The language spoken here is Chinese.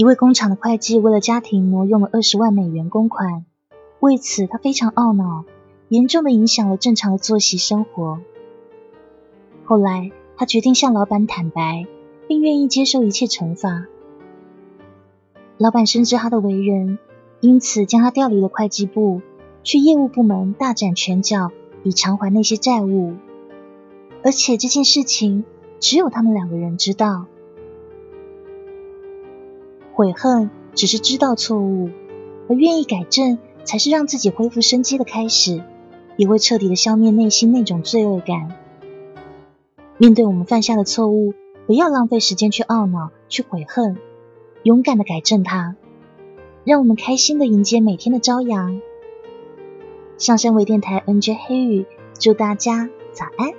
一位工厂的会计为了家庭挪用了二十万美元公款，为此他非常懊恼，严重的影响了正常的作息生活。后来他决定向老板坦白，并愿意接受一切惩罚。老板深知他的为人，因此将他调离了会计部，去业务部门大展拳脚，以偿还那些债务。而且这件事情只有他们两个人知道。悔恨只是知道错误，而愿意改正才是让自己恢复生机的开始，也会彻底的消灭内心那种罪恶感。面对我们犯下的错误，不要浪费时间去懊恼、去悔恨。勇敢的改正它，让我们开心的迎接每天的朝阳。上山微电台 NJ 黑雨，祝大家早安。